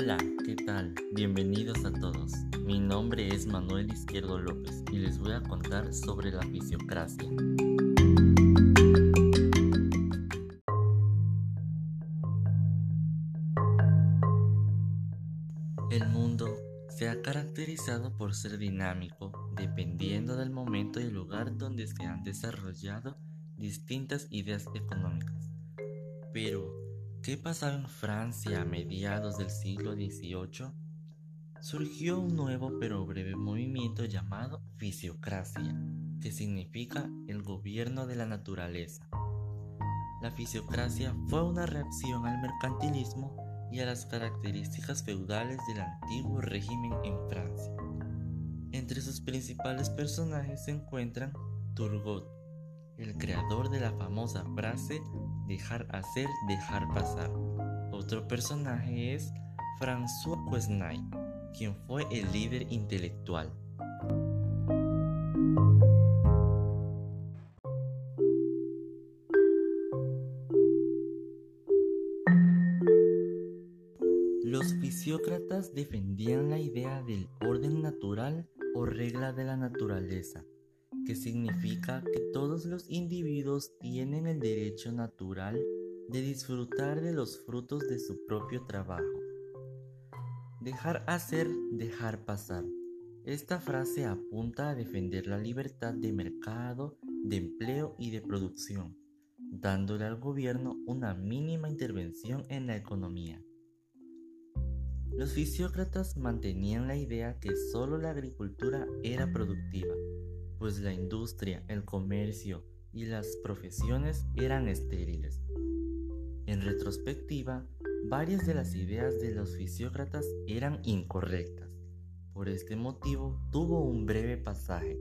Hola, ¿qué tal? Bienvenidos a todos. Mi nombre es Manuel Izquierdo López y les voy a contar sobre la fisiocracia. El mundo se ha caracterizado por ser dinámico, dependiendo del momento y el lugar donde se han desarrollado distintas ideas económicas. Pero, ¿qué pasaba en Francia a mediados del siglo XVIII? Surgió un nuevo pero breve movimiento llamado fisiocracia, que significa el gobierno de la naturaleza. La fisiocracia fue una reacción al mercantilismo y a las características feudales del antiguo régimen en Francia. Entre sus principales personajes se encuentran Turgot, el creador de la famosa frase dejar hacer, dejar pasar. Otro personaje es François Quesnay, quien fue el líder intelectual. Los fisiócratas defendían la idea del orden natural o regla de la naturaleza, que significa que todos los individuos tienen el derecho natural de disfrutar de los frutos de su propio trabajo. Dejar hacer, dejar pasar. Esta frase apunta a defender la libertad de mercado, de empleo y de producción, dándole al gobierno una mínima intervención en la economía. Los fisiócratas mantenían la idea que solo la agricultura era productiva, pues la industria, el comercio y las profesiones eran estériles. En retrospectiva, varias de las ideas de los fisiócratas eran incorrectas. Por este motivo tuvo un breve pasaje.